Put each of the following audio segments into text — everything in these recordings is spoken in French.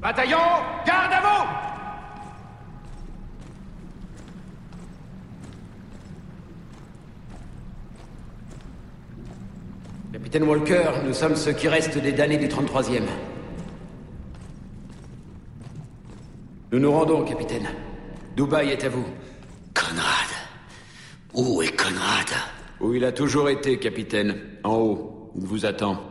Bataillon, garde à vous Capitaine Walker, nous sommes ceux qui restent des damnés du 33e. Nous nous rendons, capitaine. Dubaï est à vous. Conrad. Où est Conrad? Où il a toujours été, capitaine. En haut. Il vous attend.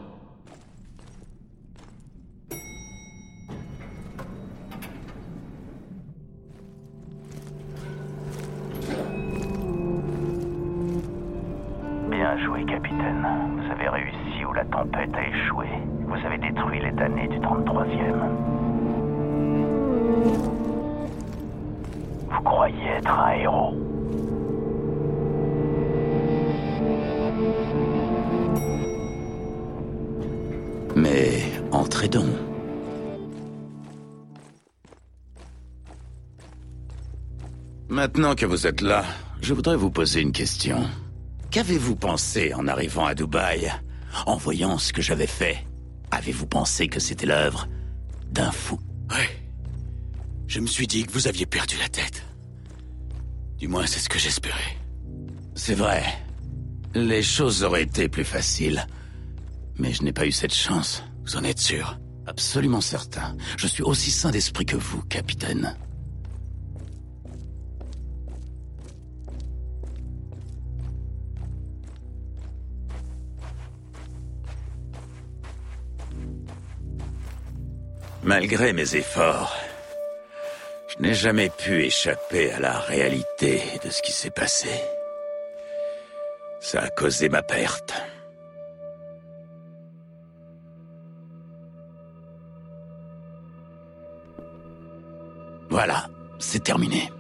La tempête a échoué. Vous avez détruit les damnés du 33e. Vous croyez être un héros. Mais entrez donc. Maintenant que vous êtes là, je voudrais vous poser une question. Qu'avez-vous pensé en arrivant à Dubaï? En voyant ce que j'avais fait, avez-vous pensé que c'était l'œuvre d'un fou? Ouais. Je me suis dit que vous aviez perdu la tête. Du moins, c'est ce que j'espérais. C'est vrai. Les choses auraient été plus faciles. Mais je n'ai pas eu cette chance. Vous en êtes sûr? Absolument certain. Je suis aussi sain d'esprit que vous, capitaine. Malgré mes efforts, je n'ai jamais pu échapper à la réalité de ce qui s'est passé. Ça a causé ma perte. Voilà, c'est terminé.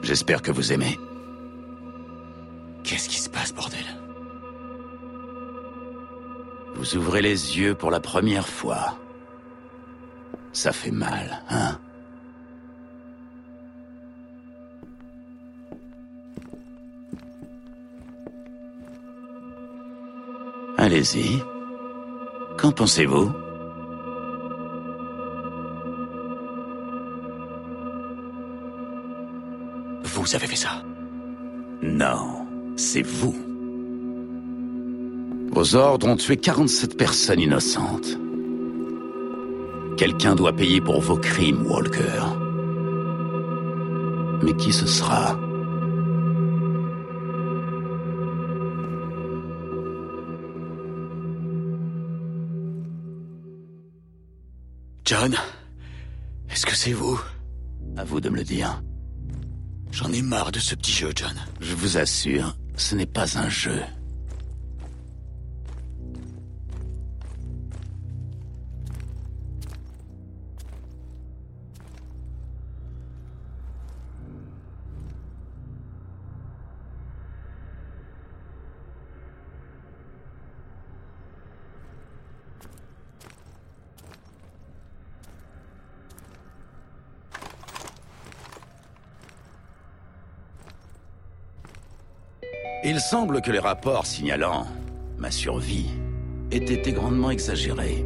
J'espère que vous aimez. Qu'est-ce qui se passe, bordel? Vous ouvrez les yeux pour la première fois. Ça fait mal, hein? Allez-y. Qu'en pensez-vous? Vous avez fait ça? Non, c'est vous. Vos ordres ont tué 47 personnes innocentes. Quelqu'un doit payer pour vos crimes, Walker. Mais qui ce sera? John Est-ce que c'est vous? À vous de me le dire. J'en ai marre de ce petit jeu, John. Je vous assure, ce n'est pas un jeu. Il semble que les rapports signalant ma survie aient été grandement exagérés.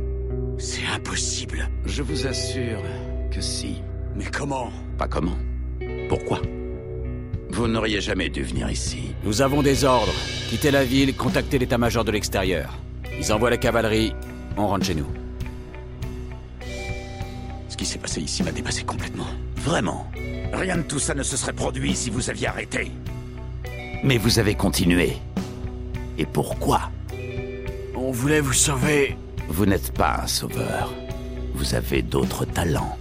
C'est impossible. Je vous assure que si. Mais comment? Pas comment. Pourquoi? Vous n'auriez jamais dû venir ici. Nous avons des ordres. Quittez la ville, contactez l'état-major de l'extérieur. Ils envoient la cavalerie, on rentre chez nous. Ce qui s'est passé ici m'a dépassé complètement. Vraiment. Rien de tout ça ne se serait produit si vous aviez arrêté. Mais vous avez continué. Et pourquoi? On voulait vous sauver. Vous n'êtes pas un sauveur. Vous avez d'autres talents.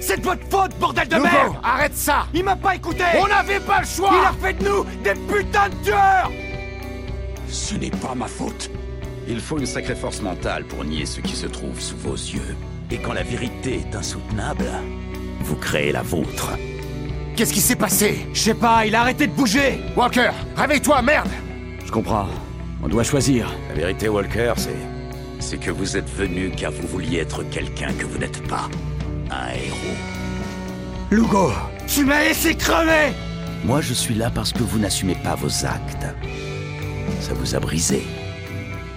C'est de votre faute, bordel de Hugo, merde arrête ça Il m'a pas écouté On n'avait pas le choix Il a fait de nous des putains de tueurs Ce n'est pas ma faute. Il faut une sacrée force mentale pour nier ce qui se trouve sous vos yeux. Et quand la vérité est insoutenable, vous créez la vôtre. Qu'est-ce qui s'est passé? Je sais pas, il a arrêté de bouger Walker, réveille-toi, merde Je comprends. On doit choisir. La vérité, Walker, c'est... C'est que vous êtes venu car vous vouliez être quelqu'un que vous n'êtes pas. Un héros. Lugo, tu m'as laissé crever Moi, je suis là parce que vous n'assumez pas vos actes. Ça vous a brisé.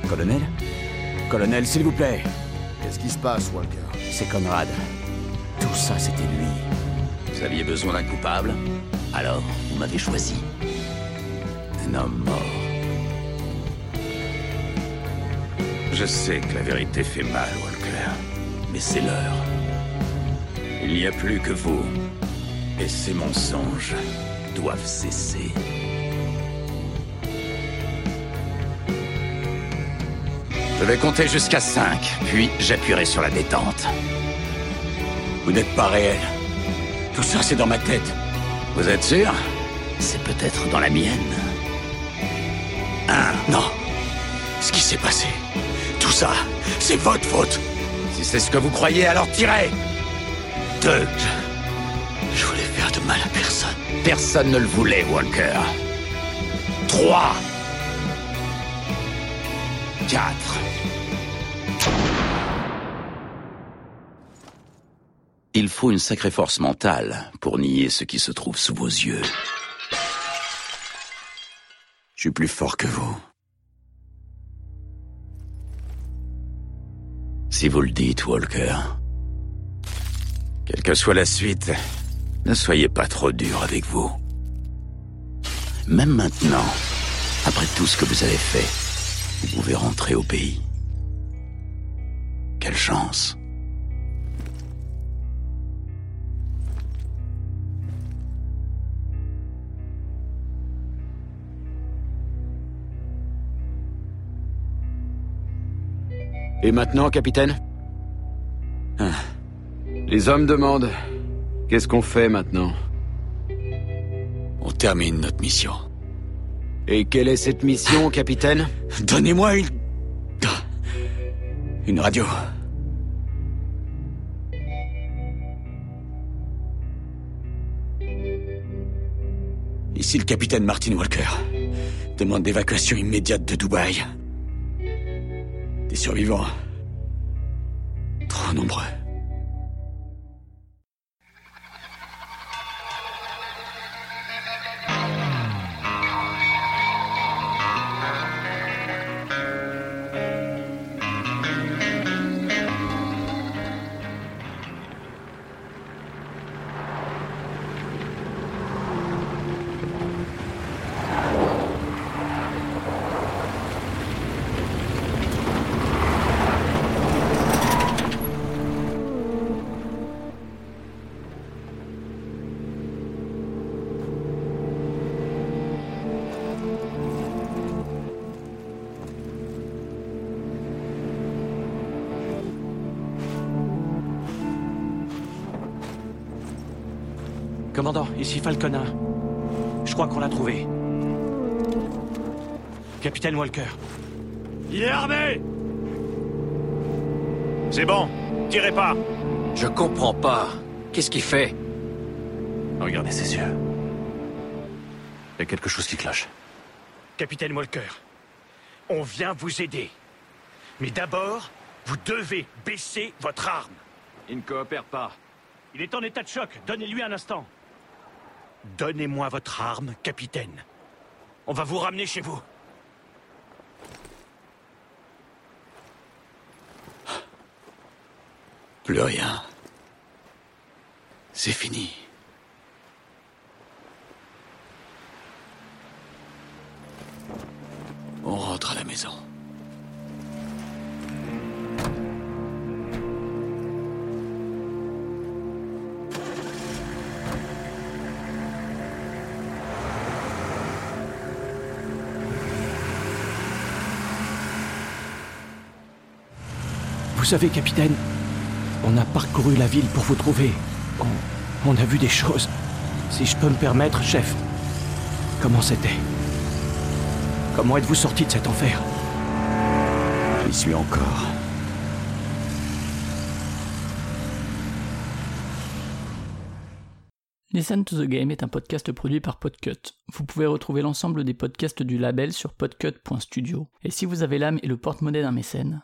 Colonel? Colonel, s'il vous plaît. Qu'est-ce qui se passe, Walker? C'est Conrad. Tout ça, c'était lui. Vous aviez besoin d'un coupable Alors, vous m'avez choisi. Un homme mort. Je sais que la vérité fait mal, Walker. Mais c'est l'heure. Il n'y a plus que vous. Et ces mensonges doivent cesser. Je vais compter jusqu'à 5, puis j'appuierai sur la détente. Vous n'êtes pas réel. Tout ça, c'est dans ma tête. Vous êtes sûr? C'est peut-être dans la mienne. Un, non. Ce qui s'est passé, tout ça, c'est votre faute. Si c'est ce que vous croyez, alors tirez Deux. Je voulais faire de mal à personne. Personne ne le voulait, Walker. Trois. Quatre. Il faut une sacrée force mentale pour nier ce qui se trouve sous vos yeux. Je suis plus fort que vous. Si vous le dites, Walker. Quelle que soit la suite, ne soyez pas trop dur avec vous. Même maintenant, après tout ce que vous avez fait, vous pouvez rentrer au pays. Quelle chance. Et maintenant, capitaine Ah. Les hommes demandent Qu'est-ce qu'on fait maintenant On termine notre mission. Et quelle est cette mission, capitaine Donnez-moi une... Une radio. Ici le capitaine Martin Walker. Demande d'évacuation immédiate de Dubaï. Des survivants. Trop nombreux. Commandant, ici Falconin. Je crois qu'on l'a trouvé. Capitaine Walker. Il est armé C'est bon, tirez pas Je comprends pas. Qu'est-ce qu'il fait? Regardez ses yeux. Il y a quelque chose qui cloche. Capitaine Walker, on vient vous aider. Mais d'abord, vous devez baisser votre arme. Il ne coopère pas. Il est en état de choc. Donnez-lui un instant. Donnez-moi votre arme, capitaine. On va vous ramener chez vous. Plus rien. C'est fini. Vous savez, capitaine, on a parcouru la ville pour vous trouver. On, on a vu des choses. Si je peux me permettre, chef, comment c'était? Comment êtes-vous sorti de cet enfer? J'y suis encore. Listen to the Game est un podcast produit par Podcut. Vous pouvez retrouver l'ensemble des podcasts du label sur podcut.studio. Et si vous avez l'âme et le porte-monnaie d'un mécène,